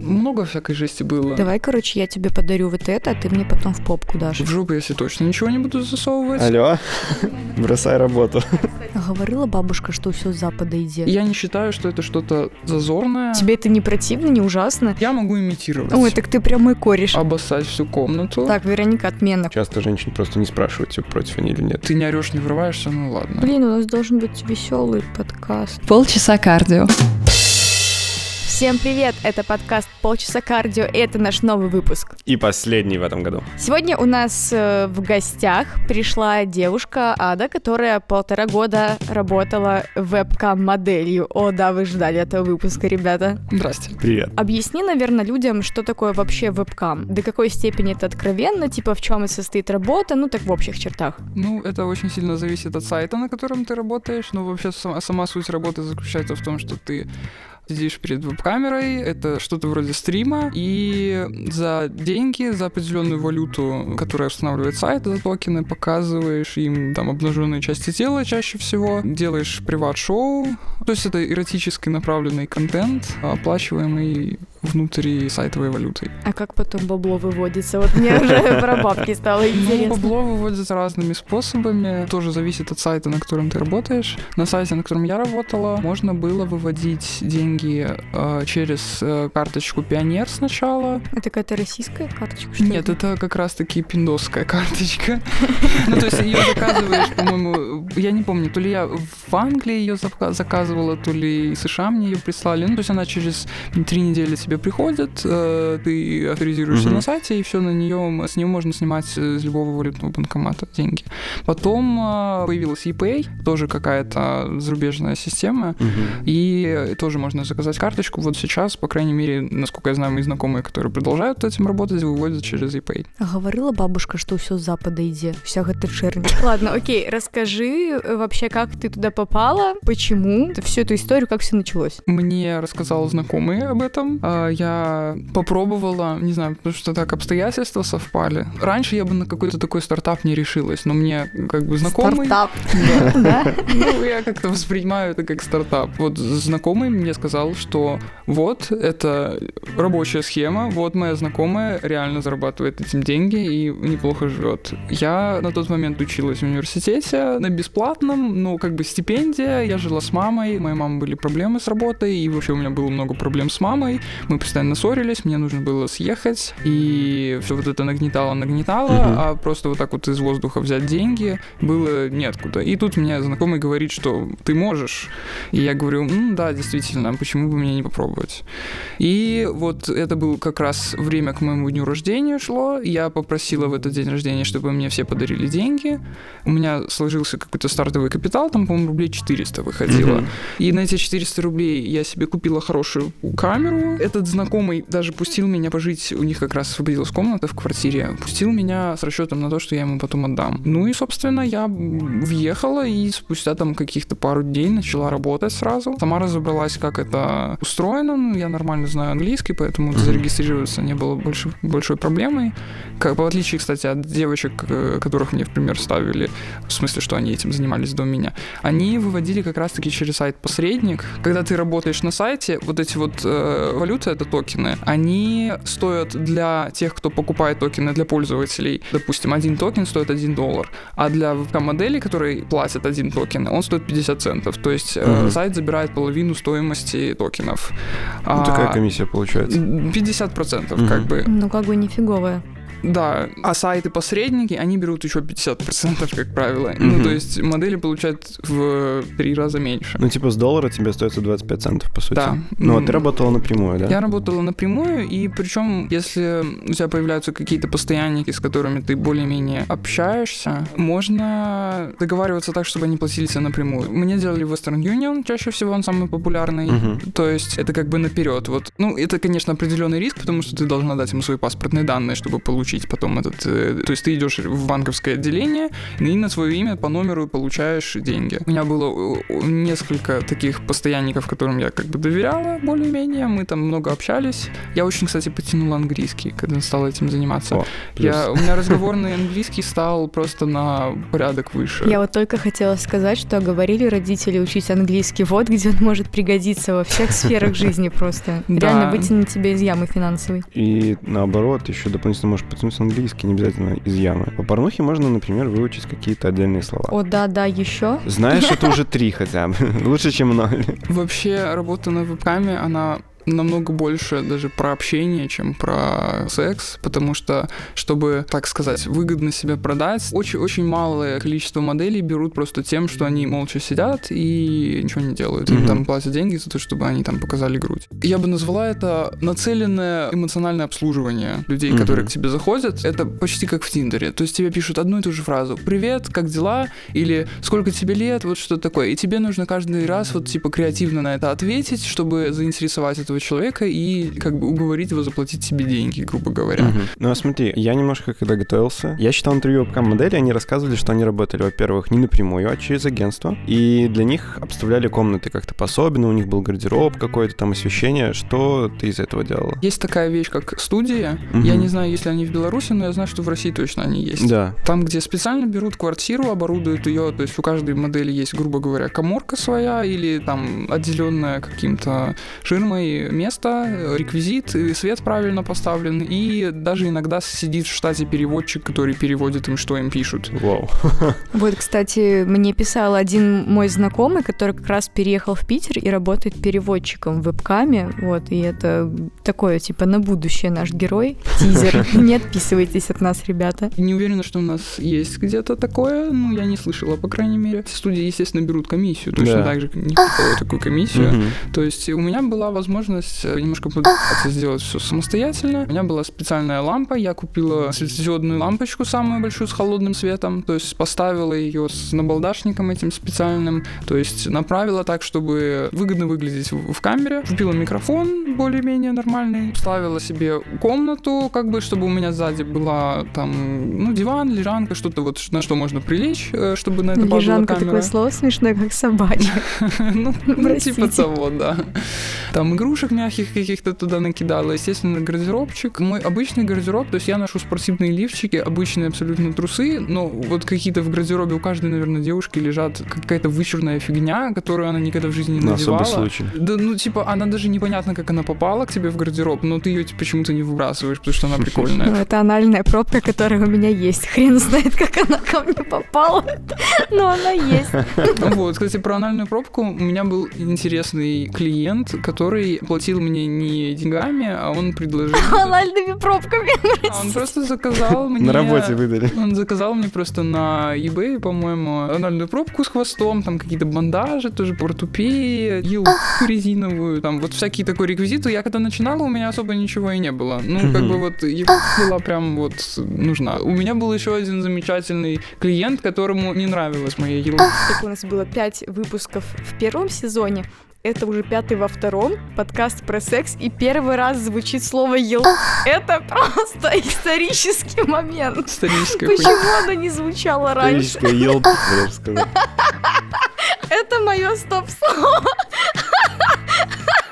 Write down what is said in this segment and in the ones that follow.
Много всякой жести было. Давай, короче, я тебе подарю вот это, а ты мне потом в попку дашь. В жопу, если точно ничего не буду засовывать. Алло, бросай работу. Говорила бабушка, что все с запада идет. Я не считаю, что это что-то зазорное. Тебе это не противно, не ужасно? Я могу имитировать. Ой, так ты прям мой кореш. Обоссать всю комнату. Так, Вероника, отмена. Часто женщин просто не спрашивают, типа, против они или нет. Ты не орешь, не врываешься, ну ладно. Блин, у нас должен быть веселый подкаст. Полчаса кардио. Всем привет! Это подкаст «Полчаса кардио», и это наш новый выпуск. И последний в этом году. Сегодня у нас э, в гостях пришла девушка Ада, которая полтора года работала вебкам-моделью. О, да, вы ждали этого выпуска, ребята. Здрасте. Привет. Объясни, наверное, людям, что такое вообще вебкам. До какой степени это откровенно, типа в чем состоит работа, ну так в общих чертах. Ну, это очень сильно зависит от сайта, на котором ты работаешь. Но вообще сама, сама суть работы заключается в том, что ты сидишь перед веб-камерой, это что-то вроде стрима, и за деньги, за определенную валюту, которая устанавливает сайт, за токены, показываешь им там обнаженные части тела чаще всего, делаешь приват-шоу, то есть это эротически направленный контент, оплачиваемый внутри сайтовой валютой. А как потом бабло выводится? Вот мне уже про бабки стало Ну, интересно. бабло выводится разными способами. Тоже зависит от сайта, на котором ты работаешь. На сайте, на котором я работала, можно было выводить деньги э, через э, карточку Пионер сначала. Это какая-то российская карточка? что Нет, ли? это как раз-таки пиндосская карточка. Ну, то есть ее заказываешь, по-моему, я не помню, то ли я в Англии ее заказывала, то ли США мне ее прислали. Ну, то есть она через три недели тебе приходит, э, ты авторизируешься Мгм. на сайте, и все на нее, с нее можно снимать из любого валютного банкомата деньги. Потом э, появилась ePay, тоже какая-то зарубежная система, Мгм. и тоже можно заказать карточку. Вот сейчас, по крайней мере, насколько я знаю, мои знакомые, которые продолжают этим работать, выводят через ePay. А говорила бабушка, что все с запада идет. Вся эта чернь. Ладно, окей, расскажи э, вообще, как ты туда попала, почему, всю эту историю, как все началось. Мне рассказал знакомый об этом. А, Я попробовала, не знаю, потому что так обстоятельства совпали. Раньше я бы на какой-то такой стартап не решилась, но мне как бы знакомый... Стартап. Да. Ну, я как-то воспринимаю это как стартап. Вот знакомый мне сказал, что вот, это рабочая схема, вот моя знакомая реально зарабатывает этим деньги и неплохо живет. Я на тот момент училась в университете на бесплатном, ну, как бы стипендия, я жила с мамой, у моей мамы были проблемы с работой, и вообще у меня было много проблем с мамой, мы постоянно ссорились, мне нужно было съехать, и все вот это нагнетало, нагнетало, Мгм. а просто вот так вот из воздуха взять деньги было неоткуда. И тут мне знакомый говорит, что ты можешь. И я говорю, «М, да, действительно, почему бы мне не попробовать? И вот это было как раз время к моему дню рождения шло. Я попросила в этот день рождения, чтобы мне все подарили деньги. У меня сложился какой-то стартовый капитал, там, по-моему, рублей 400 выходило. Мгм. И на эти 400 рублей я себе купила хорошую камеру. Этот знакомый даже пустил меня пожить, у них как раз освободилась комната в квартире, пустил меня с расчетом на то, что я ему потом отдам. Ну и, собственно, я въехала и спустя там каких-то пару дней начала работать сразу. Сама разобралась, как это устроено. Ну, я нормально знаю английский, поэтому зарегистрироваться не было больше, большой проблемой. Как, в отличие, кстати, от девочек, э, которых мне в пример ставили, в смысле, что они этим занимались до меня, они выводили как раз-таки через сайт посредник. Когда ты работаешь на сайте, вот эти вот э, валюты, это токены, они стоят для тех, кто покупает токены для пользователей, допустим, один токен стоит 1 доллар, а для вебкам-моделей, которые платят один токен, он стоит 50 центов. То есть Мгм. сайт забирает половину стоимости токенов. Ну, такая А, комиссия получается. 50% Мгм. как бы. Ну, как бы нифиговая. Да, а сайты-посредники, они берут еще 50%, как правило. Ну, Мгм. то есть модели получают в три раза меньше. Ну, типа с доллара тебе остается 25 центов, по сути. Да. Ну, а ты работала напрямую, да? Я работала напрямую, и причем, если у тебя появляются какие-то постоянники, с которыми ты более-менее общаешься, можно договариваться так, чтобы они платили тебе напрямую. Мне делали Western Union, чаще всего он самый популярный. Мгм. То есть это как бы наперед. Вот. Ну, это, конечно, определенный риск, потому что ты должна дать ему свои паспортные данные, чтобы получить получить потом этот... э, То есть ты идешь в банковское отделение и на свое имя по номеру получаешь деньги. У меня было несколько таких постоянников, которым я как бы доверяла более-менее. Мы там много общались. Я очень, кстати, потянул английский, когда стал этим заниматься. О, плюс. я, у меня разговорный английский стал просто на порядок выше. Я вот только хотела сказать, что говорили родители учить английский. Вот где он может пригодиться во всех сферах жизни просто. Реально вытянуть тебя из ямы финансовой. И наоборот, еще дополнительно можешь потянуть английский, не обязательно из ямы. По порнухе можно, например, выучить какие-то отдельные слова. О, да, да, еще. Знаешь, это уже три хотя бы. Лучше, чем ноль. Вообще, работа на вебкаме, она намного больше даже про общение, чем про секс, потому что, чтобы, так сказать, выгодно себя продать, очень-очень малое количество моделей берут просто тем, что они молча сидят и ничего не делают. Им Мгм. там платят деньги за то, чтобы они там показали грудь. Я бы назвала это нацеленное эмоциональное обслуживание людей, Мгм. которые к тебе заходят. Это почти как в Тиндере. То есть тебе пишут одну и ту же фразу. «Привет, как дела?» Или «Сколько тебе лет?» Вот что такое. И тебе нужно каждый раз вот типа креативно на это ответить, чтобы заинтересовать этого человека и как бы уговорить его заплатить тебе деньги, грубо говоря. Мгм. Ну а смотри, я немножко когда готовился, я читал интервью вебкам-модели, они рассказывали, что они работали, во-первых, не напрямую, а через агентство, и для них обставляли комнаты как-то по-особенно, у них был гардероб какой-то, там освещение. Что ты из этого делала? Есть такая вещь, как студия. Мгм. Я не знаю, если они в Беларуси, но я знаю, что в России точно они есть. Да. Там, где специально берут квартиру, оборудуют ее, то есть у каждой модели есть, грубо говоря, коморка своя или там отделенная каким-то ширмой место, реквизит, и свет правильно поставлен, и даже иногда сидит в штате переводчик, который переводит им, что им пишут. Вау. Вот, кстати, мне писал один мой знакомый, который как раз переехал в Питер и работает переводчиком в вебкаме. Вот, и это такое, типа, на будущее наш герой. Тизер. Не отписывайтесь от нас, ребята. Не уверена, что у нас есть где-то такое, ну, я не слышала, по крайней мере. Студии, естественно, берут комиссию, точно Да. так же, как никакую такую комиссию. То есть у меня была возможность э, немножко сделать все самостоятельно. У меня была специальная лампа, я купила светодиодную лампочку самую большую с холодным светом, то есть поставила ее с набалдашником этим специальным, то есть направила так, чтобы выгодно выглядеть в, камере. Купила микрофон более-менее нормальный, ставила себе комнату, как бы, чтобы у меня сзади была там, ну, диван, лежанка, что-то вот, на что можно прилечь, э, чтобы на это падала Лежанка камера. такое слово смешное, как собачья. Ну, ну, типа того, да. Там игрушек мягких каких-то туда накидала. Естественно, гардеробчик. Мой обычный гардероб, то есть я ношу спортивные лифчики, обычные абсолютно трусы, но вот какие-то в гардеробе у каждой, наверное, девушки лежат какая-то вычурная фигня, которую она никогда в жизни не На надевала. особый случай. Да, ну, типа, она даже непонятно, как она попала к тебе в гардероб, но ты ее почему-то не выбрасываешь, потому что она Ну, прикольная. это анальная пробка, которая у меня есть. Хрен знает, как она ко мне попала. Но она есть. Вот, кстати, про анальную пробку у меня был интересный клиент, который платил мне не деньгами, а он предложил... Анальными пробками. А Он просто заказал мне... На работе выдали. Он заказал мне просто на eBay, по-моему, анальную пробку с хвостом, там какие-то бандажи, тоже портупеи, елку резиновую, там вот всякие такой реквизиты. Я когда начинала, у меня особо ничего и не было. Ну, как бы вот елка была прям вот нужна. У меня был еще один замечательный клиент, которому не нравилась моя елка. Так у нас было пять выпусков в первом сезоне. Это уже пятый во втором, подкаст про секс, и первый раз звучит слово «ел». Это просто исторический момент. Историческая. Почему оно не звучало раньше? Историческая сказал. Это мое стоп-слово.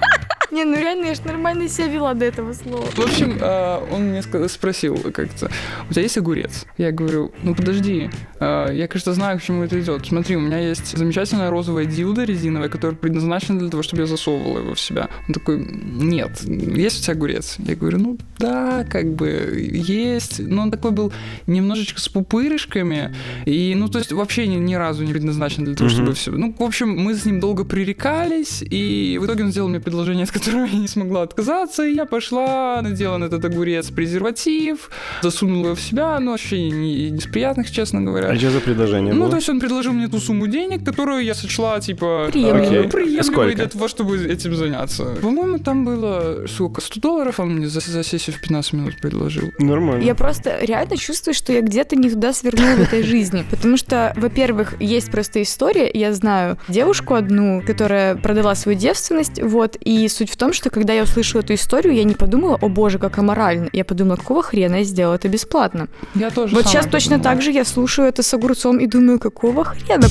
Не, ну реально, я ж нормально себя вела до этого слова. В общем, э, он мне спросил как-то, у тебя есть огурец? Я говорю, ну подожди, э, я, кажется, знаю, к чему это идет. Смотри, у меня есть замечательная розовая дилда резиновая, которая предназначена для того, чтобы я засовывала его в себя. Он такой, нет, есть у тебя огурец? Я говорю, ну да, как бы есть. Но он такой был немножечко с пупырышками, и, ну, то есть вообще ни, ни разу не предназначен для того, чтобы все... Ну, в общем, мы с ним долго пререкались, и в итоге он сделал мне предложение, от которого я не смогла отказаться, и я пошла, надела на этот огурец презерватив, засунула его в себя, ну, вообще не, не из приятных, честно говоря. А что за предложение Ну, было? то есть он предложил мне ту сумму денег, которую я сочла, типа, Приемлемой. э, приемлемой Сколько? для того, чтобы этим заняться. По-моему, там было, сколько, 100 долларов он мне за, за сессию в 15 минут предложил. Нормально. Я просто реально чувствую, что я где-то не туда свернула в этой жизни. Потому что, во-первых, есть просто история. Я знаю девушку одну, которая продала свою девственность, вот, и судьба суть в том, что когда я услышала эту историю, я не подумала, о боже, как аморально. Я подумала, какого хрена я сделала это бесплатно. Я тоже Вот сейчас точно подумала. так же я слушаю это с огурцом и думаю, какого хрена?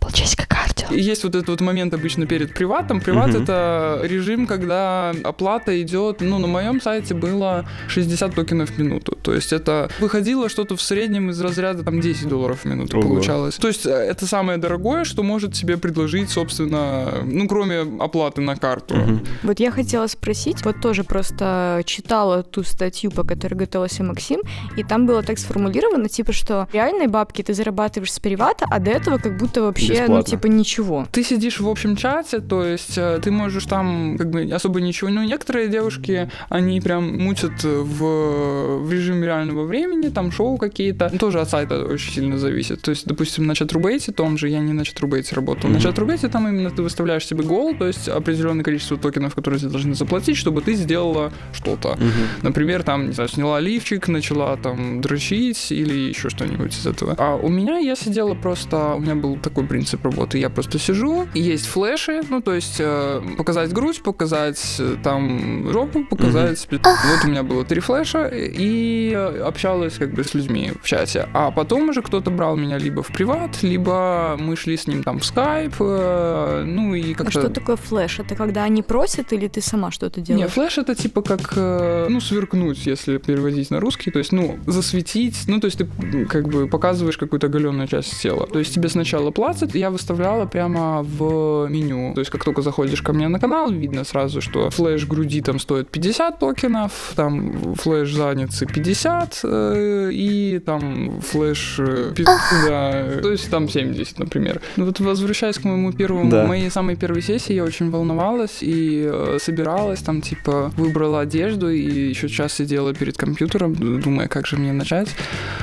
Полчасика Есть вот этот вот момент обычно перед приватом. Приват Мгм. это режим, когда оплата идет, ну, на моем сайте было 60 токенов в минуту. То есть это выходило что-то в среднем из разряда там 10 долларов в минуту Ого. получалось. То есть э, это самое дорогое, что может себе предложить, собственно, ну, кроме оплаты на карту. Мгм. Вот я хотела спросить, вот тоже просто читала ту статью, по которой готовился Максим, и там было так сформулировано, типа, что реальные бабки ты зарабатываешь с привата, а до этого как будто вообще, ну, Бесплатно. типа, ничего. Ты сидишь в общем чате, то есть э, ты можешь там как бы особо ничего. Ну, некоторые девушки, они прям мутят в, в режиме реального времени, там шоу какие-то. Тоже от сайта очень сильно зависит. То есть, допустим, на чатрубейте том же, я не на чатрубейте работал. На Мгм. чатрубейте там именно ты выставляешь себе гол, то есть определенное количество токенов, которые тебе должны заплатить, чтобы ты сделала что-то. Мгм. Например, там, не знаю, сняла лифчик, начала там дрочить или еще что-нибудь из этого. А у меня я сидела просто, у меня был такой принцип работы, я просто сижу, и есть флеши, ну, то есть э, показать грудь, показать э, там жопу, показать... спи- Вот у меня было три флеша, и общалась как бы с людьми в чате. А потом уже кто-то брал меня либо в приват, либо мы шли с ним там в скайп, э, ну и А как-то... что такое флеш? Это когда они просят или ты сама что-то Не, делаешь? флеш это типа как, э, ну, сверкнуть, если переводить на русский, то есть, ну, засветить, ну, то есть ты как бы показываешь какую-то оголенную часть тела. То есть тебе сначала платят, я выставляла прямо в меню. То есть как только заходишь ко мне на канал, видно сразу, что флеш груди там стоит 50 токенов, там флеш задницы 50, э, и там флеш э, пи- да, то есть там 70, например. Ну вот возвращаясь к моему первому, Да. моей самой первой сессии, я очень волновалась и э, собиралась, там типа выбрала одежду и еще час сидела перед компьютером, думая, как же мне начать.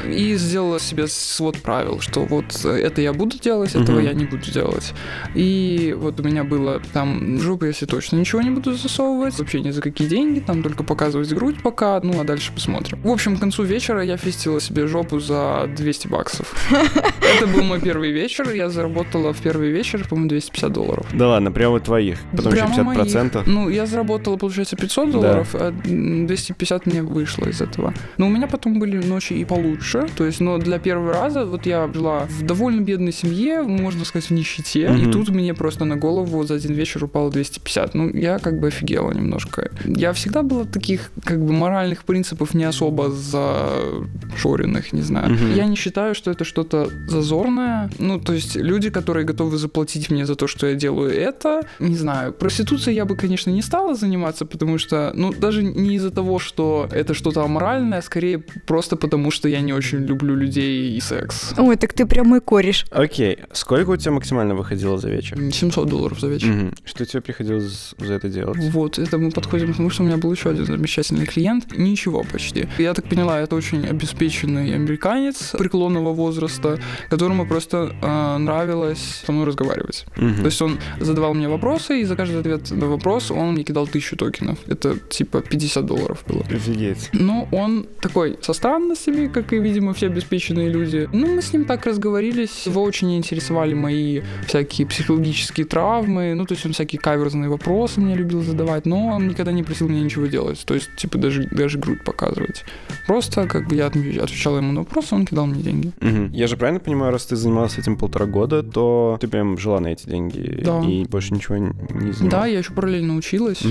И сделала себе свод правил, что вот это я буду делать, этого Мгм. я не буду делать. И вот у меня было там в жопу, если точно ничего не буду засовывать, вообще ни за какие деньги, там только показывать грудь пока, ну а дальше посмотрим. В общем, к концу вечера я фестила себе жопу за 200 баксов. Это был мой первый вечер, я заработала в первый вечер, по-моему, 250 долларов. Да ладно, прямо твоих. Потом еще Прямо 50%. моих. Ну, я заработала, получается, 500 долларов, а м, 250 мне вышло из этого. Но у меня потом были ночи и получше. То есть, но для первого раза вот я жила в довольно бедной семье, можно сказать, в нищете. И Мгм. тут мне просто на голову за один вечер упало 250. Ну, я как бы офигела немножко. Я всегда была таких, как бы, моральных принципов не особо зашоренных, не знаю. Мгм. Я не считаю, что это что-то зазорное. Ну, то есть люди, которые готовы заплатить мне за то, что я делаю это, не знаю. Проституцией я бы, конечно, не стала заниматься, потому что, ну, даже не из-за того, что это что-то аморальное, скорее просто потому, что я не очень люблю людей и секс. Ой, так ты прям мой кореш. Окей, сколько у тебя максимально выходило за вечер? 700 долларов за вечер. Мгм. Что тебе приходилось за это делать? Вот, это мы подходим к тому, что у меня был еще один замечательный клиент. Ничего почти. Я так поняла, это очень обеспеченный американец преклонного возраста, которому просто э, нравилось со мной разговаривать. Мгм. То есть он задавал мне вопросы, и за каждый ответ на вопрос он мне кидал тысячу токенов. Это типа 50 долларов было. Офигеть. Но он такой со странностями, как и, видимо, все обеспеченные люди. Ну, мы с ним так разговорились. Его очень интересовали мои всякие психологические травмы. Ну, то есть он всякие каверзные вопросы мне любил задавать, но он никогда не просил мне ничего делать. То есть, типа, даже, даже грудь показывать. Просто, как бы, я отвечал ему на вопросы, он кидал мне деньги. Мгм. Я же правильно понимаю, раз ты занималась этим полтора года, то ты прям жила на эти деньги Да. и больше ничего не занималась? Да, я еще параллельно училась,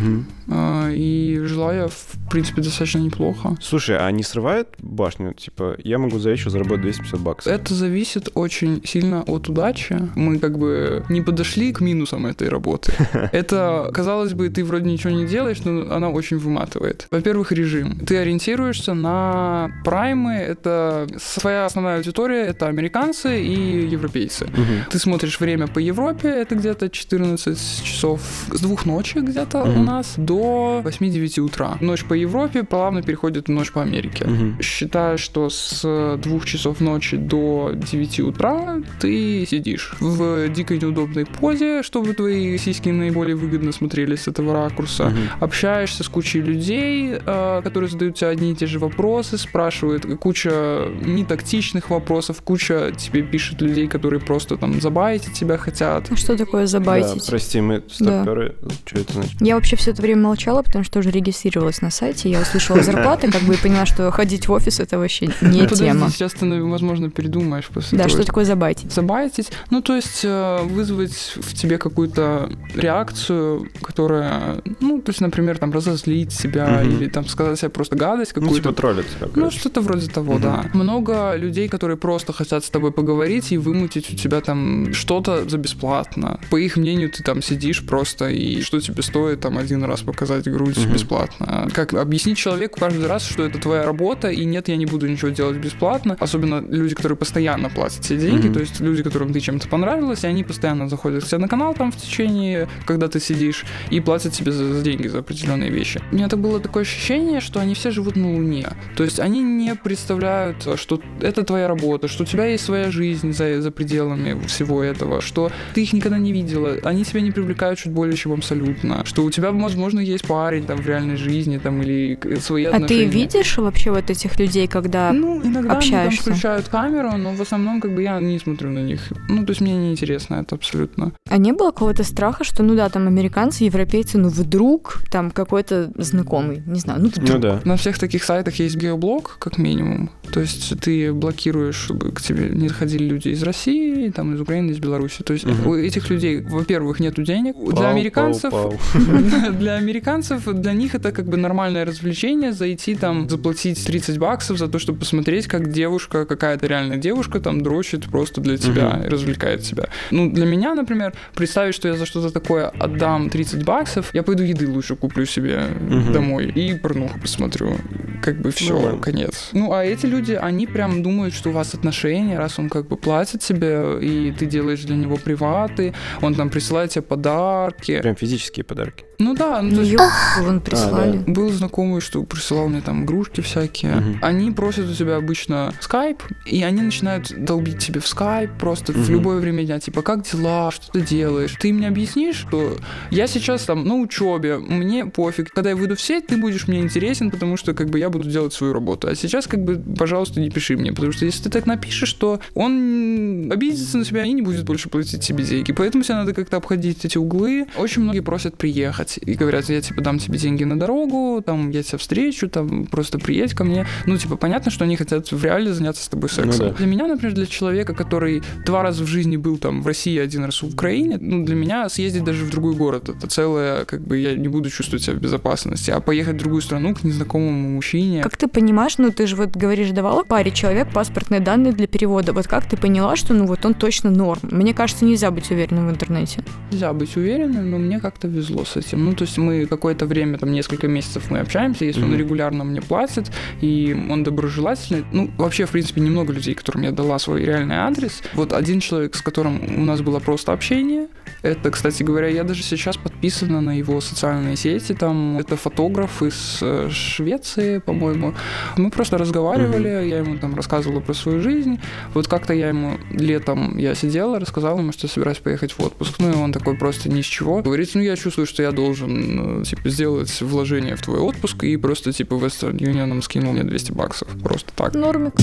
а, и жила я, в принципе, достаточно неплохо. Слушай, а не срывает башню? Типа, я могу за вечер заработать 250 баксов. Это зависит очень сильно от удачи. Мы как бы не подошли к минусам этой работы. Это, казалось бы, ты вроде ничего не делаешь, но она очень выматывает. Во-первых, режим. Ты ориентируешься на праймы. Это своя основная аудитория, это американцы и европейцы. Мгм. Ты смотришь время по Европе, это где-то 14 часов с двух ночи где-то у Мгм. нас до 8-9 утра. Ночь по Европе плавно переходит в ночь по Америке. Мгм. Считаю, что с двух часов ночи до 9 утра ты сидишь. В дико неудобной позе, чтобы твои сиськи наиболее выгодно смотрелись с этого ракурса. Мгм. Общаешься с кучей людей, э, которые задают тебе одни и те же вопросы, спрашивают куча нетактичных вопросов, куча тебе пишет людей, которые просто там забайтить тебя хотят. Ну, Что такое Да, забайтить? прости, мы старперы. Что это значит? Я вообще все это время молчала, потому что уже регистрировалась на сайте. Я услышала зарплаты, как бы и поняла, что ходить в офис это вообще не тема. сейчас ты, возможно, передумаешь после Да, что такое забайтить? забайтить, ну, то есть вызвать в тебе какую-то реакцию, которая, ну, то есть, например, там, разозлить себя Мгм. или там сказать себе просто гадость Ну, какую-то. типа троллят тебя, Ну, короче. что-то вроде того, Мгм. да. Много людей, которые просто хотят с тобой поговорить и вымутить у тебя там что-то за бесплатно. По их мнению, ты там сидишь просто, и что тебе стоит там один раз показать грудь Мгм. бесплатно. Как объяснить человеку каждый раз, что это твоя работа, и нет, я не буду ничего делать бесплатно. Особенно люди, которые постоянно платят все деньги, Мгм. то есть люди, которым ты чем-то понравилась, они постоянно заходят к тебе на канал там в течение, когда ты сидишь, и платят тебе за, за деньги за определенные вещи. У меня так было такое ощущение, что они все живут на Луне. То есть они не представляют, что это твоя работа, что у тебя есть своя жизнь за, за пределами всего этого, что ты их никогда не видела, они тебя не привлекают чуть более чем абсолютно, что у тебя, возможно, есть парень там в реальной жизни там или свои А ты отношения. видишь вообще вот этих людей, когда... Ну, иногда общаешься? они там включают камеру, но в основном как бы я не смотрю на них. Ну, то есть мне не интересно это абсолютно. А не было какого-то страха, что, ну да, там американцы, европейцы, ну вдруг там какой-то знакомый, не знаю, ну вдруг. Ну да. На всех таких сайтах есть геоблок, как минимум. То есть ты блокируешь, чтобы к тебе не заходили люди из России, там, из Украины, из Беларуси. То есть Мгм. у этих людей, во-первых, нету денег. Пау, для американцев... пау, пау. Для американцев, для них это как бы нормальное развлечение, зайти там, заплатить 30 баксов за то, чтобы посмотреть, как девушка, какая-то реальная девушка там дрочит просто для тебя, и развлекает тебя. Ну, для меня, например, представить, что я за что-то такое отдам 30 баксов, я пойду еды лучше куплю себе Мгм. домой и порнуху посмотрю. Как бы все, Ну конец. Ну, а эти люди, они прям думают, что у вас отношения, раз он как бы платит тебе, и ты делаешь для него приваты, он там присылает тебе подарки. Прям физические подарки. Ну да, ну, то есть вон прислали. был знакомый, что присылал мне там игрушки всякие. Мгм. Они просят у тебя обычно скайп, и они начинают долбить тебе в скайп просто в Мгм. любое время дня. Типа, как дела, что ты делаешь? Ты мне объяснишь, что я сейчас там на учебе, мне пофиг. Когда я выйду в сеть, ты будешь мне интересен, потому что как бы я буду делать свою работу. А сейчас как бы, пожалуйста, не пиши мне, потому что если ты так напишешь, то он обидится на тебя и не будет больше платить тебе деньги. Поэтому тебе надо как-то обходить эти углы. Очень многие просят приехать и говорят, я типа дам тебе деньги на дорогу, там я тебя встречу, там просто приедь ко мне. Ну, типа, понятно, что они хотят в реале заняться с тобой сексом. Ну да. Для меня, например, для человека, который два раза в жизни был там в России, один раз в Украине, ну, для меня съездить даже в другой город, это целое, как бы, я не буду чувствовать себя в безопасности, а поехать в другую страну к незнакомому мужчине. Как ты понимаешь, ну ты же вот говоришь, давала паре человек паспортные данные для перевода. Вот как ты поняла, что ну вот он точно норм? Мне кажется, нельзя быть уверенным в интернете. Нельзя быть уверенным, но мне как-то везло с этим. Ну, то есть мы какое-то время, там, несколько месяцев мы общаемся, если он Мгм. регулярно мне платит, и он доброжелательный. Ну, вообще, в принципе, немного людей, которым я дала свой реальный адрес. Вот один человек, с которым у нас было просто общение, это, кстати говоря, я даже сейчас подписана на его социальные сети, там, это фотограф из э, Швеции, по-моему. Мы просто разговаривали, я ему там рассказывала про свою жизнь, вот как-то я ему летом я сидела, рассказала ему, что собираюсь поехать в отпуск. Ну и он такой просто ни с чего. Говорит, ну я чувствую, что я должен, э, типа, сделать вложение в твой отпуск. И просто, типа, Western Union скинул мне 200 баксов. Просто так. Нормик.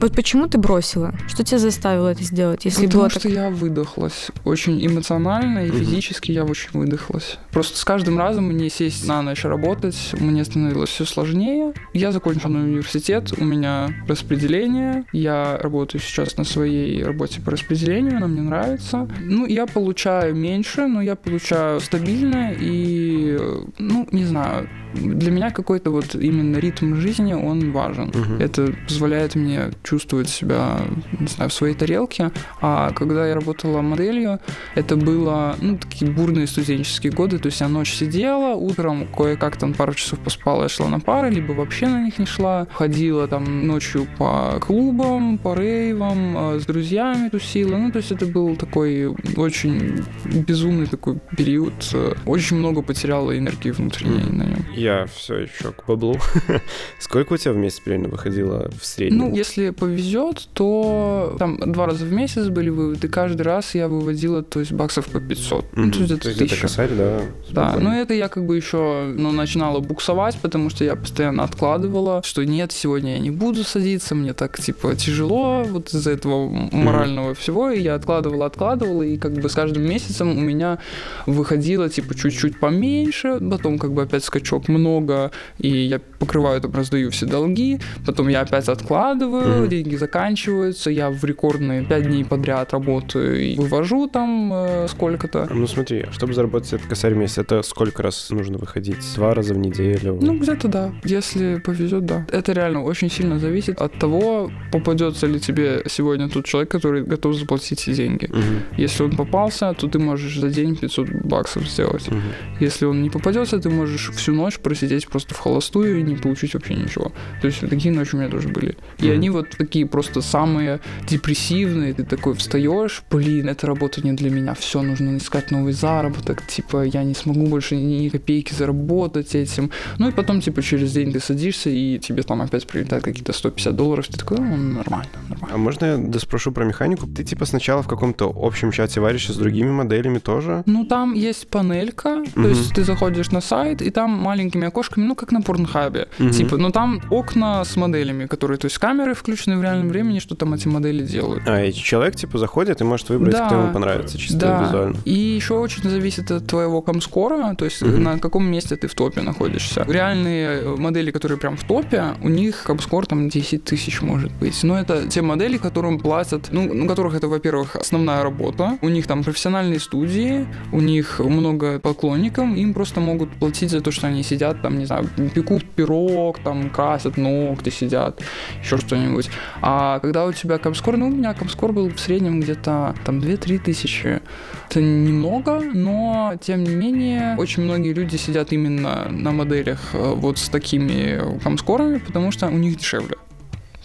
Вот почему ты бросила? Что тебя заставило это сделать, если Потому было что так... я выдохлась. Очень эмоционально и физически я очень выдохлась. Просто с каждым разом мне сесть на ночь работать, мне становилось все сложнее. Я закончила университет, у меня распределение. Я работаю сейчас на своей работе по распределению, она мне нравится. Ну, я получаю меньше, но я получаю стабильно и, ну, не знаю, для меня какой-то вот именно ритм жизни, он важен. Мгм. Это позволяет мне чувствовать себя, не знаю, в своей тарелке. А когда я работала моделью, это было, ну, такие бурные студенческие годы. То есть я ночь сидела, утром кое-как там пару часов поспала, я шла на пары, либо вообще на них не шла. Ходила там ночью по клубам, по рейвам, э, с друзьями тусила. Ну, то есть это был такой очень безумный такой период. Э, Очень много потеряла энергии внутренней на нем. Я все еще к баблу. Сколько у тебя в месяц примерно выходило в среднем? Ну, если повезет, то там два раза в месяц были выводы, каждый раз я выводила, то есть баксов по 500. Ну, Мгм. то есть это это косарь, да? Да, но это я как бы еще ну, начинала буксовать, потому что я постоянно откладывала, что нет, сегодня я не буду садиться, мне так типа тяжело вот из-за этого морального всего, и я откладывала, откладывала, и как бы с каждым месяцем у меня выходило типа чуть-чуть поменьше, потом как бы опять скачок много, и я покрываю, там раздаю все долги, потом я опять откладываю, Мгм. деньги заканчиваются, я в рекордные 5 дней подряд работаю и вывожу там э, сколько-то. Ну смотри, чтобы заработать этот косарь в месяц, это сколько раз нужно выходить? Два раза в неделю? Ну, где-то да. Если повезет, да. Это реально очень сильно зависит от того, попадется ли тебе сегодня тот человек, который готов заплатить деньги. Мгм. Если он попался, то ты можешь за день 500 баксов сделать. Мгм. Если он не попадется, ты можешь всю ночь просидеть просто в холостую и не получить вообще ничего. То есть такие ночи у меня тоже были. И Мгм. они вот такие просто самые депрессивные. Ты такой встаешь, блин, эта работа не для меня, все, нужно искать новый заработок, типа я не смогу больше ни копейки заработать этим. Ну и потом, типа, через день ты садишься, и тебе там опять прилетают какие-то 150 долларов, ты такой, ну, нормально, нормально. А можно я доспрошу про механику? Ты типа сначала в каком-то общем чате варишься с другими моделями тоже? Ну, там есть панелька, то Мгм. есть ты заходишь на сайт, и там маленькими окошками, ну, как на порнхабе. Мгм. Типа, ну, там окна с моделями, которые, то есть камеры включены в реальном времени, что там эти модели делают. А, и человек типа заходит и может выбрать, Да. кто ему понравится, чисто Да, визуально. и еще очень зависит от твоего комскора, то есть Мгм. на каком месте ты в топе находишься. Реальные э, модели, которые прям в топе, у них комскор там 10 тысяч может быть. Но это те модели, которым платят, ну, у которых это, во-первых, основная работа, у них там профессиональные студии, у них много поклонников, им просто могут платить за то, что они сидят там, не знаю, пекут пирог, там красят ногти, сидят, еще что-нибудь. А когда у тебя комскор, ну, у меня комскор был в среднем где-то там 2-3 тысячи. Это немного, но тем не менее очень многие люди сидят именно на моделях э, вот с такими комскорами, потому что у них дешевле.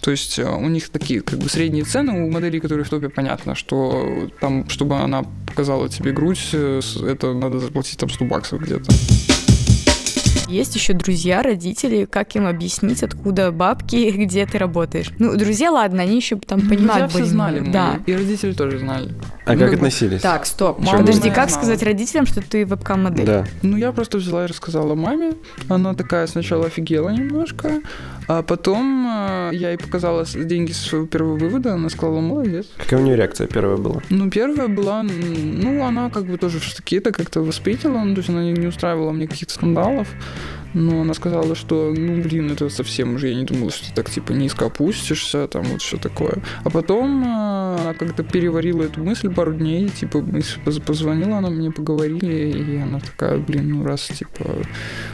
То есть э, у них такие как бы средние цены, у моделей, которые в топе, понятно, что там, чтобы она показала тебе грудь, э, это надо заплатить там 100 баксов где-то. Есть еще друзья, родители, как им объяснить, откуда бабки, где ты работаешь. Ну, друзья, ладно, они еще там Друзья понимают. все более- знали, Да. и родители тоже знали. А Ну, как бы- относились? Так, стоп. Мама Подожди, как сказать родителям, что ты вебкам-модель? Да. Ну, я просто взяла и рассказала маме. Она такая сначала офигела немножко, а потом э, я ей показала деньги с своего первого вывода, она сказала, молодец. Какая у нее реакция первая была? Ну, первая была, ну, она как бы тоже в штыки это как-то воспитала, ну, то есть она не, не устраивала мне каких-то скандалов, но она сказала, что, ну, блин, это совсем уже, я не думала, что ты так, типа, низко опустишься, там, вот все такое. А потом э, она как-то переварила эту мысль пару дней, типа, позвонила, она мне поговорили, и она такая, блин, ну, раз, типа,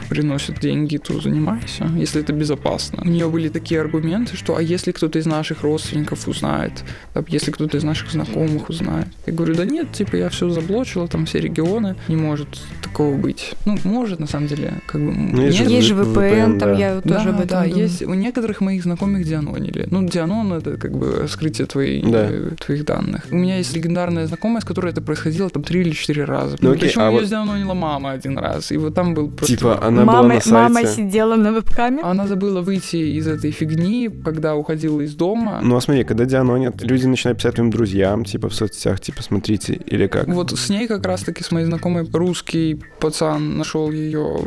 приносит деньги, то занимайся, если это безопасно. У нее были такие аргументы, что, а если кто-то из наших родственников узнает, а если кто-то из наших знакомых узнает. Я говорю, да нет, типа я все заблочила, там все регионы, не может такого быть. Ну, может, на самом деле, как бы. Ну, есть нет. же Есть же VPN, VPN, там да. я тоже да, об этом да, думаю. есть у некоторых моих знакомых дианонили. Ну, дианон это как бы скрытие твоей, Да. твоих данных. У меня есть легендарная знакомая, с которой это происходило там три или четыре раза. Ну, окей, Причем а ее вот- дианонила мама один раз. И вот там был просто... Типа она была мама, на сайте. мама сидела на вебкаме. Она забыла выйти из этой фигни, когда уходила из дома. Ну а смотри, когда дианонят, люди начинают писать твоим друзьям, типа в соцсетях, типа смотрите, или как? Вот с ней как раз-таки, с моей знакомой, русский пацан нашел ее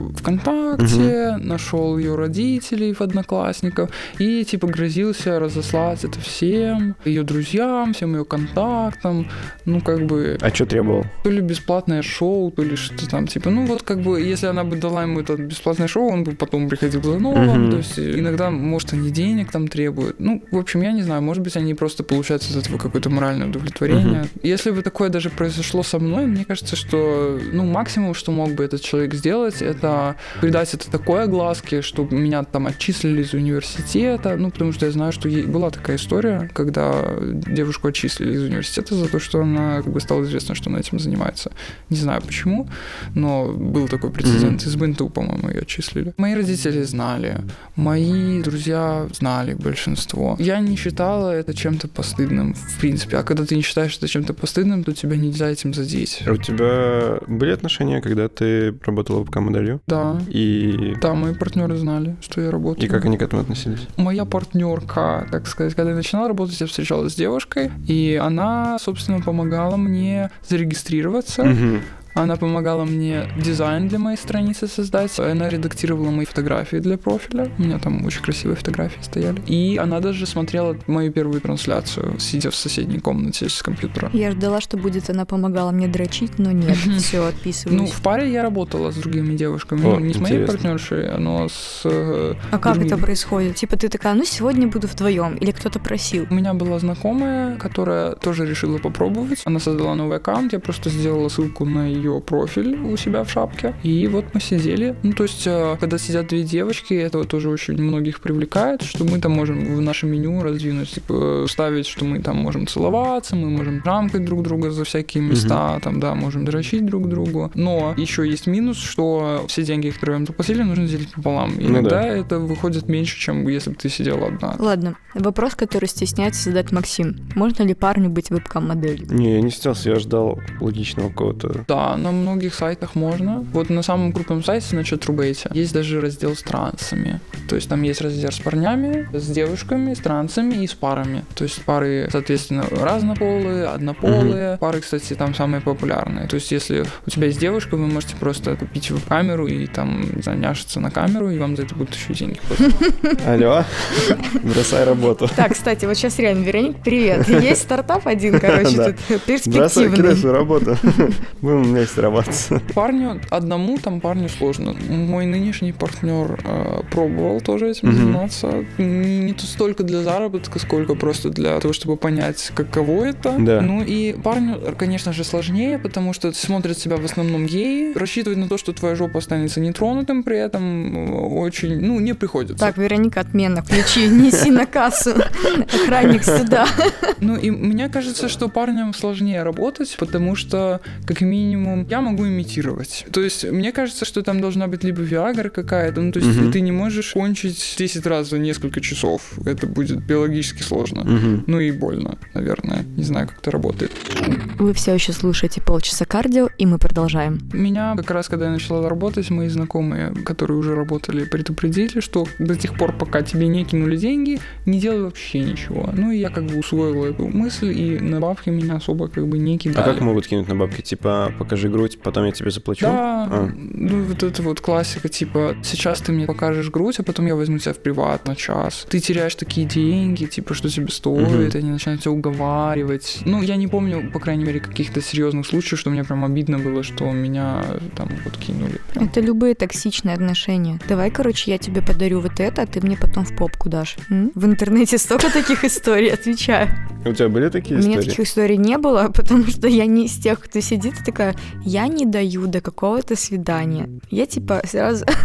ВКонтакте, нашел ее родителей в Одноклассниках и типа грозился разослать это всем, ее друзьям, всем ее контактам. Ну, как бы, А что требовал? то ли бесплатное шоу, то ли что там, типа, ну вот как бы, если она бы дала ему это бесплатное шоу, он бы потом приходил за новым, Мгм. то есть иногда, может, они денег там требуют. Ну, в общем, я не знаю, может быть, они просто получают из этого какое-то моральное удовлетворение. Если бы такое даже произошло со мной, мне кажется, что, ну, максимум, что мог бы этот человек сделать, это придать это такой огласке, чтобы меня там отчислили из университета, ну, потому что я знаю, что ей была такая история, когда девушку отчислили из университета за то, что она как бы стало известно, что она этим занимается. Не знаю почему, но был такой прецедент. Из Бенту, по-моему, ее отчислили. Мои родители знали, мои друзья знали большинство. Я не считала это чем-то постыдным, в принципе. А когда ты не считаешь это чем-то постыдным, то тебя нельзя этим задеть. А у тебя были отношения, когда ты работала вебкам-моделью? Да. И И, Да, мои партнеры знали, что я работаю. и как они к этому относились? Моя партнерка, так сказать, когда я начинала работать, я встречалась с девушкой, и она, собственно, помогала мне зарегистрироваться. Мгм. Она помогала мне дизайн для моей страницы создать. Она редактировала мои фотографии для профиля. У меня там очень красивые фотографии стояли. И она даже смотрела мою первую трансляцию, сидя в соседней комнате с компьютера. Я ждала, что будет она помогала мне дрочить, но нет, все, Ну, отписываюсь. в паре я работала с другими девушками. О, ну, не с моей интересно. партнершей, но с... э, а как другими. это происходит? Типа ты такая, ну сегодня буду вдвоем, или кто-то просил? У меня была знакомая, которая тоже решила попробовать. Она создала новый аккаунт, я просто сделала ссылку на ее профиль у себя в шапке. И вот мы сидели. Ну, то есть, э, когда сидят две девочки, это вот тоже очень многих привлекает, что мы там можем в наше меню раздвинуть, типа, ставить, что мы там можем целоваться, мы можем рамкать друг друга за всякие места, там, да, можем дрочить друг другу. Но еще есть минус, что все деньги, которые вам заплатили, нужно делить пополам. Ну Иногда да. это выходит меньше, чем если бы ты сидела одна. Ладно, вопрос, который стесняется задать Максим. Можно ли парню быть вебкам-моделью? Не, я не стелся, я ждал логичного какого-то. Да, на многих сайтах можно. Вот на самом крупном сайте, на Чатрубейте, есть даже раздел с трансами. То есть там есть раздел с парнями, с девушками, с трансами и с парами. То есть пары, соответственно, разнополые, однополые. Пары, кстати, там самые популярные. То есть если у тебя есть девушка, вы можете просто купить веб-камеру и там заняшиться на камеру, и вам за это будут еще деньги. Алло, бросай работу. Так, кстати, вот сейчас реально, Вероник, привет. Есть стартап один, короче, тут Бросай, кидай перспективный. свою работу. Будем вместе работать. Парню одному там парню сложно. Мой нынешний партнер э, пробовал тоже этим Мгм. заниматься. Не, не то столько для заработка, сколько просто для того, чтобы понять, каково это. Да. Ну и парню, конечно же, сложнее, потому что смотрят себя в основном геи. Рассчитывать на то, что твоя жопа останется нетронутым при этом э, очень, ну, не приходится. Так, Вероника, отмена. Ключи неси на кассу. Охранник сюда. Ну и мне кажется, что парням сложнее работать, потому что, как минимум, я могу имитировать. То есть, мне кажется, что там должна быть либо Viagra какая-то, ну то есть Мгм. ты не можешь кончить 10 раз за несколько часов. Это будет биологически сложно. Мгм. Ну и больно, наверное. Не знаю, как это работает. Вы все еще слушаете полчаса кардио, и мы продолжаем. Меня как раз, когда я начала работать, мои знакомые, которые уже работали, предупредили, что до тех пор, пока тебе не кинули деньги, не делай вообще ничего. Ну и я как бы усвоила эту мысль, и на бабки меня особо как бы не А кидали. как могут кинуть на бабки? Типа, покажи грудь, потом я тебе заплачу? Да, А. ну вот это вот классика, типа, сейчас ты мне покажешь грудь, а потом я возьму тебя в приват на час. Ты теряешь такие деньги, типа, что тебе стоит, Мгм. они начинают тебя уговаривать. Ну, я не помню, по крайней мере, каких-то серьезных случаев, что мне прям обидно было, что меня там вот кинули. Прям. Это любые токсичные отношения. Давай, короче, я тебе подарю вот это, а ты мне потом в попку дашь. М? В интернете столько таких историй, отвечаю. У тебя были такие У меня истории? таких историй не было, потому что я не из тех, кто сидит и такая, я не даю до какого-то свидания. Я типа сразу...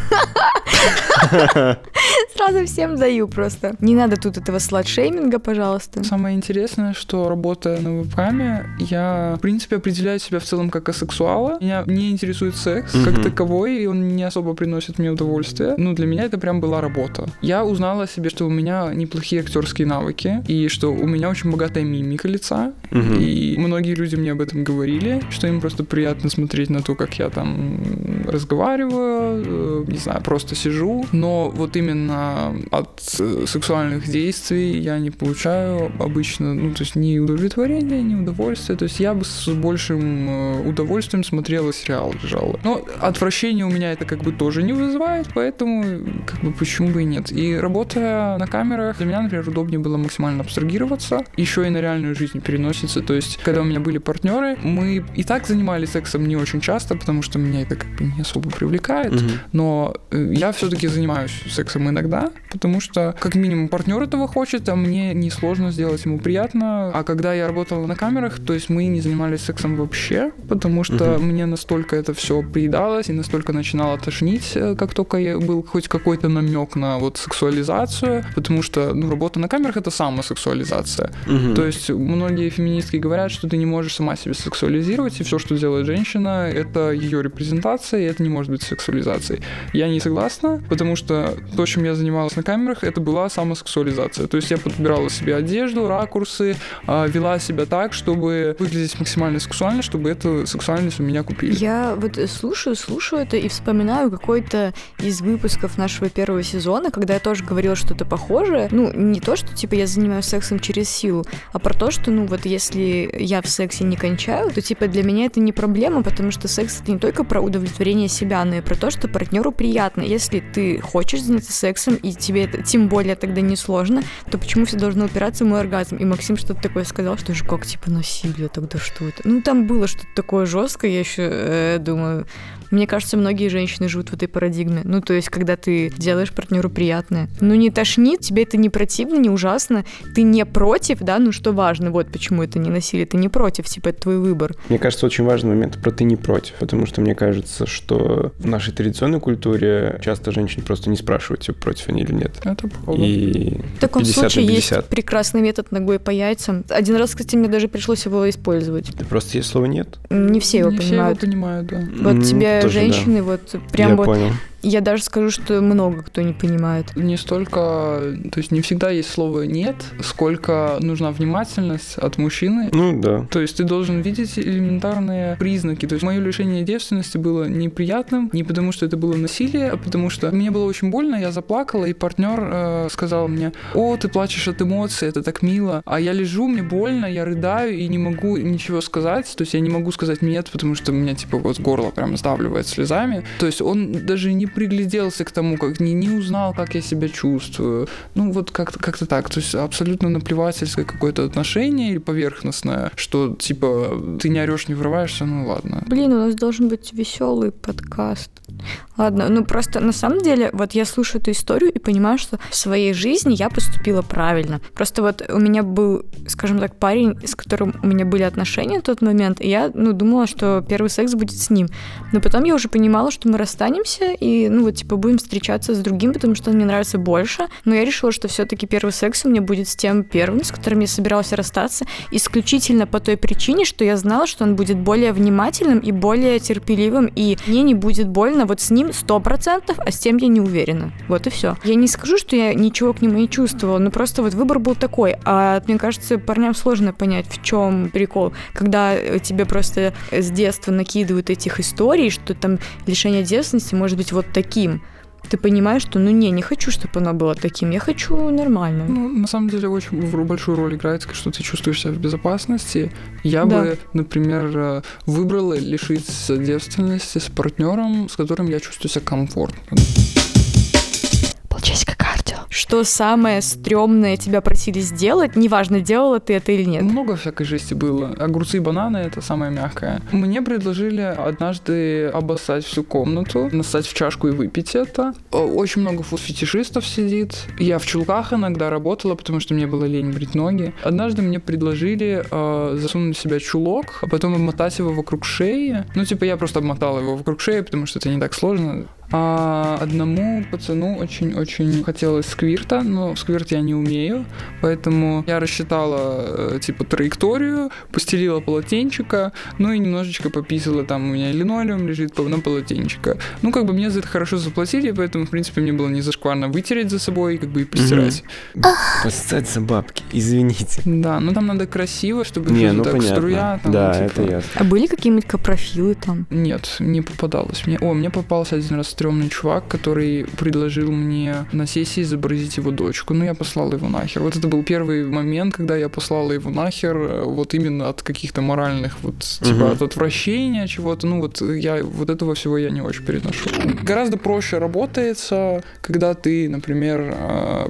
Сразу всем даю просто. Не надо тут этого слот-шейминга, пожалуйста. Самое интересное, что работая на вебкаме, я, в принципе, определяю себя в целом как асексуала. Меня не интересует секс как таковой, и он не особо приносит мне удовольствие. Ну, для меня это прям была работа. Я узнала о себе, что у меня неплохие актерские навыки, и что у меня очень богатая мимика лица. И многие люди мне об этом говорили, что им просто приятно смотреть на то, как я там разговариваю, э, не знаю, просто сижу. Но вот именно от э, сексуальных действий я не получаю обычно, ну, то есть ни удовлетворения, ни удовольствия. То есть я бы с большим э, удовольствием смотрела сериал «Жало». Но отвращение у меня это как бы тоже не вызывает, поэтому как бы почему бы и нет. И работая на камерах, для меня, например, удобнее было максимально абстрагироваться, еще и на реальную жизнь переносится. То есть, когда у меня были партнеры, мы и так занимались сексом не очень часто, потому что меня это как бы не особо привлекает. Мгм. Но э, я все-таки занимаюсь сексом иногда, потому что, как минимум, партнер этого хочет, а мне несложно сделать ему приятно. А когда я работала на камерах, то есть мы не занимались сексом вообще, потому что Мгм. мне настолько это все приедалось и настолько начинало тошнить, э, как только я был хоть какой-то намек на вот сексуализацию, потому что ну, работа на камерах это самосексуализация. Мгм. То есть многие феминистки говорят, что ты не можешь сама себя сексуализировать, и все, что делает женщина, это ее репрезентация, и это не может быть сексуализацией. Я не согласна, потому что то, чем я занималась на камерах это была самосексуализация. То есть я подбирала себе одежду, ракурсы, а, вела себя так, чтобы выглядеть максимально сексуально, чтобы эту сексуальность у меня купили. Я вот слушаю, слушаю это и вспоминаю какой-то из выпусков нашего первого сезона, когда я тоже говорила что-то похожее. Ну, не то, что типа я занимаюсь сексом через силу, а про то, что, ну, вот если я в сексе не кончаю, то типа для меня это не проблема, потому что секс это не только про удовлетворение себя, но и про то, что партнеру приятно. Если ты хочешь заняться сексом, и тебе это тем более тогда не сложно, то почему все должно упираться в мой оргазм? И Максим что-то такое сказал, что же как типа насилие, тогда что это? Ну, там было что-то такое жесткое, я еще э, думаю, мне кажется, многие женщины живут в этой парадигме. Ну, то есть, когда ты делаешь партнеру приятное. Ну, не тошнит, тебе это не противно, не ужасно, ты не против, да, ну, что важно, вот почему это не насилие, ты не против, типа, это твой выбор. Мне кажется, очень важный момент про ты не против, потому что мне кажется, что в нашей традиционной культуре часто женщины просто не спрашивают, типа, против они или нет. Это правда. И В таком 50 случае есть 50. прекрасный метод ногой по яйцам. Один раз, кстати, мне даже пришлось его использовать. Да просто есть слово нет. Не все его Не все понимают. его понимают, да. Вот М, тебе да. женщины, вот прям Я вот, понял. Я даже скажу, что много кто не понимает. Не столько, то есть не всегда есть слово «нет», сколько нужна внимательность от мужчины. Ну да. То есть ты должен видеть элементарные признаки. То есть мое лишение девственности было неприятным, не потому что это было насилие, а потому что мне было очень больно, я заплакала, и партнер э, сказал мне, о, ты плачешь от эмоций, это так мило. А я лежу, мне больно, я рыдаю и не могу ничего сказать. То есть я не могу сказать нет, потому что у меня типа вот горло прям сдавливает слезами. То есть он даже не пригляделся к тому, как не, не узнал, как я себя чувствую. Ну вот как-то как так. То есть абсолютно наплевательское какое-то отношение или поверхностное, что типа ты не орешь, не врываешься, ну ладно. Блин, у нас должен быть веселый подкаст. Ладно, ну просто на самом деле, вот я слушаю эту историю и понимаю, что в своей жизни я поступила правильно. Просто вот у меня был, скажем так, парень, с которым у меня были отношения в тот момент, и я, ну, думала, что первый секс будет с ним. Но потом я уже понимала, что мы расстанемся, и, ну, вот, типа, будем встречаться с другим, потому что он мне нравится больше. Но я решила, что все-таки первый секс у меня будет с тем первым, с которым я собиралась расстаться, исключительно по той причине, что я знала, что он будет более внимательным и более терпеливым, и мне не будет больно вот с ним сто процентов, а с тем я не уверена. Вот и все. Я не скажу, что я ничего к нему не чувствовала, но просто вот выбор был такой. А мне кажется, парням сложно понять, в чем прикол, когда э, тебе просто с детства накидывают этих историй, что там лишение девственности может быть вот таким. Ты понимаешь, что ну не, не хочу, чтобы оно было таким, я хочу нормально. Ну, на самом деле, очень большую роль играет, что ты чувствуешь себя в безопасности. Я Да. бы, например, э, выбрала лишиться девственности с партнером, с которым я чувствую себя комфортно. Что самое стрёмное тебя просили сделать, неважно, делала ты это или нет. Много всякой жести было. Огурцы и бананы — это самое мягкое. Мне предложили однажды обоссать всю комнату, насать в чашку и выпить это. Очень много фетишистов сидит. Я в чулках иногда работала, потому что мне было лень брить ноги. Однажды мне предложили э, засунуть в себя чулок, а потом обмотать его вокруг шеи. Ну, типа, я просто обмотала его вокруг шеи, потому что это не так сложно. А одному пацану очень-очень хотелось сквирта, но в сквирт я не умею, поэтому я рассчитала, э, типа, траекторию, постелила полотенчика, ну и немножечко пописала, там у меня линолеум лежит на полотенчика. Ну, как бы мне за это хорошо заплатили, поэтому, в принципе, мне было не зашкварно вытереть за собой, как бы и постирать. Поссать за бабки, извините. Да, ну там надо красиво, чтобы Не, ну так понятно. струя, там, да, типа, это ясно. А были какие-нибудь капрофилы там? Нет, не попадалось мне. О, мне попался один раз стрёмный чувак, который предложил мне на сессии изобразить его дочку. Ну, я послал его нахер. Вот это был первый момент, когда я послала его нахер, э, вот именно от каких-то моральных, вот, типа, Мгм. от отвращения чего-то. Ну, вот я вот этого всего я не очень переношу. Гораздо проще работается, когда ты, например, э,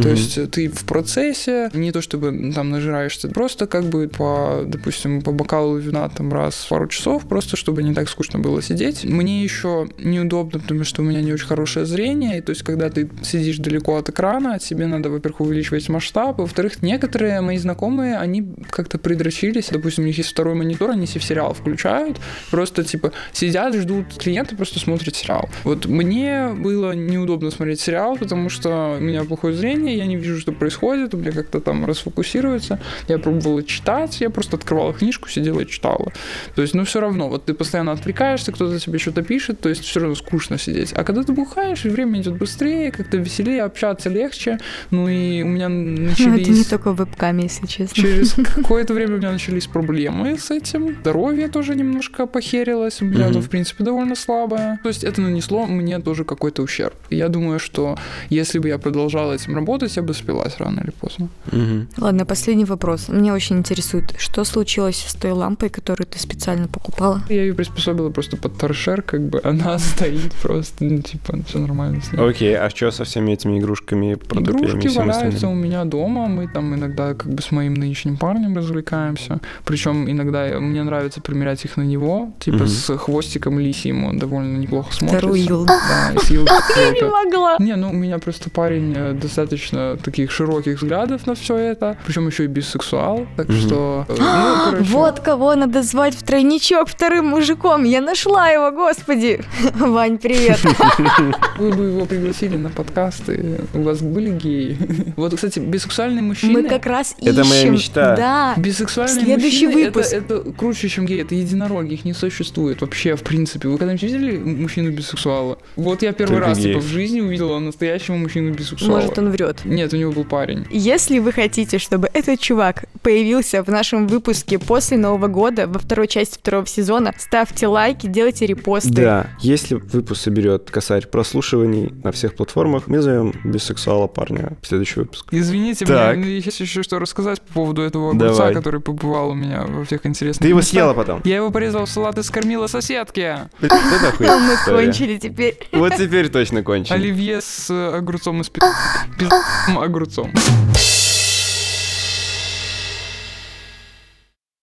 То есть э, ты в процессе, не то чтобы там нажираешься, просто как бы по, допустим, по бокалу вина там раз в пару часов, просто чтобы не так скучно было сидеть. Мне еще неудобно, потому что у меня не очень хорошее зрение, и то есть когда ты сидишь далеко от экрана, тебе надо, во-первых, увеличивать масштаб, во-вторых, некоторые мои знакомые, они как-то придрочились, допустим, у них есть второй монитор, они себе сериал включают, просто типа сидят, ждут клиента, просто смотрят сериал. Вот мне было неудобно смотреть сериал, потому что у меня плохое зрение, движения, я не вижу, что происходит, у меня как-то там расфокусируется. Я пробовала читать, я просто открывала книжку, сидела и читала. То есть, ну, все равно, вот ты постоянно отвлекаешься, кто-то тебе что-то пишет, то есть все равно скучно сидеть. А когда ты бухаешь, и время идет быстрее, как-то веселее, общаться легче. Ну и у меня начались... Ну, это не только вебками, если честно. Через какое-то время у меня начались проблемы с этим. Здоровье тоже немножко похерилось. У меня оно, в принципе, довольно слабое. То есть это нанесло мне тоже какой-то ущерб. Я думаю, что если бы я продолжала этим работать, я бы спилась рано или поздно. Мгм. Ладно, последний вопрос. Меня очень интересует, что случилось с той лампой, которую ты специально покупала? Я ее приспособила просто под торшер, как бы она стоит просто, ну, типа, все нормально с ней. Окей, а что со всеми этими игрушками, продуками и Игрушки валяются у меня дома, мы там иногда как бы с моим нынешним парнем развлекаемся. Причем иногда я- мне нравится примерять их на него, типа Мгм. с хвостиком лисим, он довольно неплохо смотрится. Вторую. Да, елкой круто. могла. Не, ну у меня просто парень э, достаточно таких широких взглядов на все это, причем еще и бисексуал, так Мгм. что... э, ну, короче, Вот кого надо звать в тройничок вторым мужиком. Я нашла его, господи. Вань, привет. Вы бы его пригласили на подкасты, у вас были геи. Вот, кстати, бисексуальные мужчины... Мы как раз ищем. Это моя мечта. Да. Бисексуальные Следующий мужчины выпуск. Это, это круче, чем геи. Это единороги, их не существует вообще, в принципе. Вы когда-нибудь видели мужчину бисексуала? Вот я первый Только раз типа, в жизни увидела настоящего мужчину бисексуала. Может, он врет. Нет, у него был парень. Если вы хотите, чтобы этот чувак появился в нашем выпуске после Нового года, во второй части второго сезона, ставьте лайки, делайте репосты. Да, если выпуск соберет косарь прослушиваний на всех платформах, мы зовем бисексуала парня в следующий выпуск. Извините, Так. мне есть еще что рассказать по поводу этого огурца, Давай. который побывал у меня во всех интересных Ты его местах. съела потом? Я его порезал в салат и скормила соседке. Это А мы кончили теперь. Вот теперь точно кончили. Оливье с э, огурцом и с пи- пи- огурцом.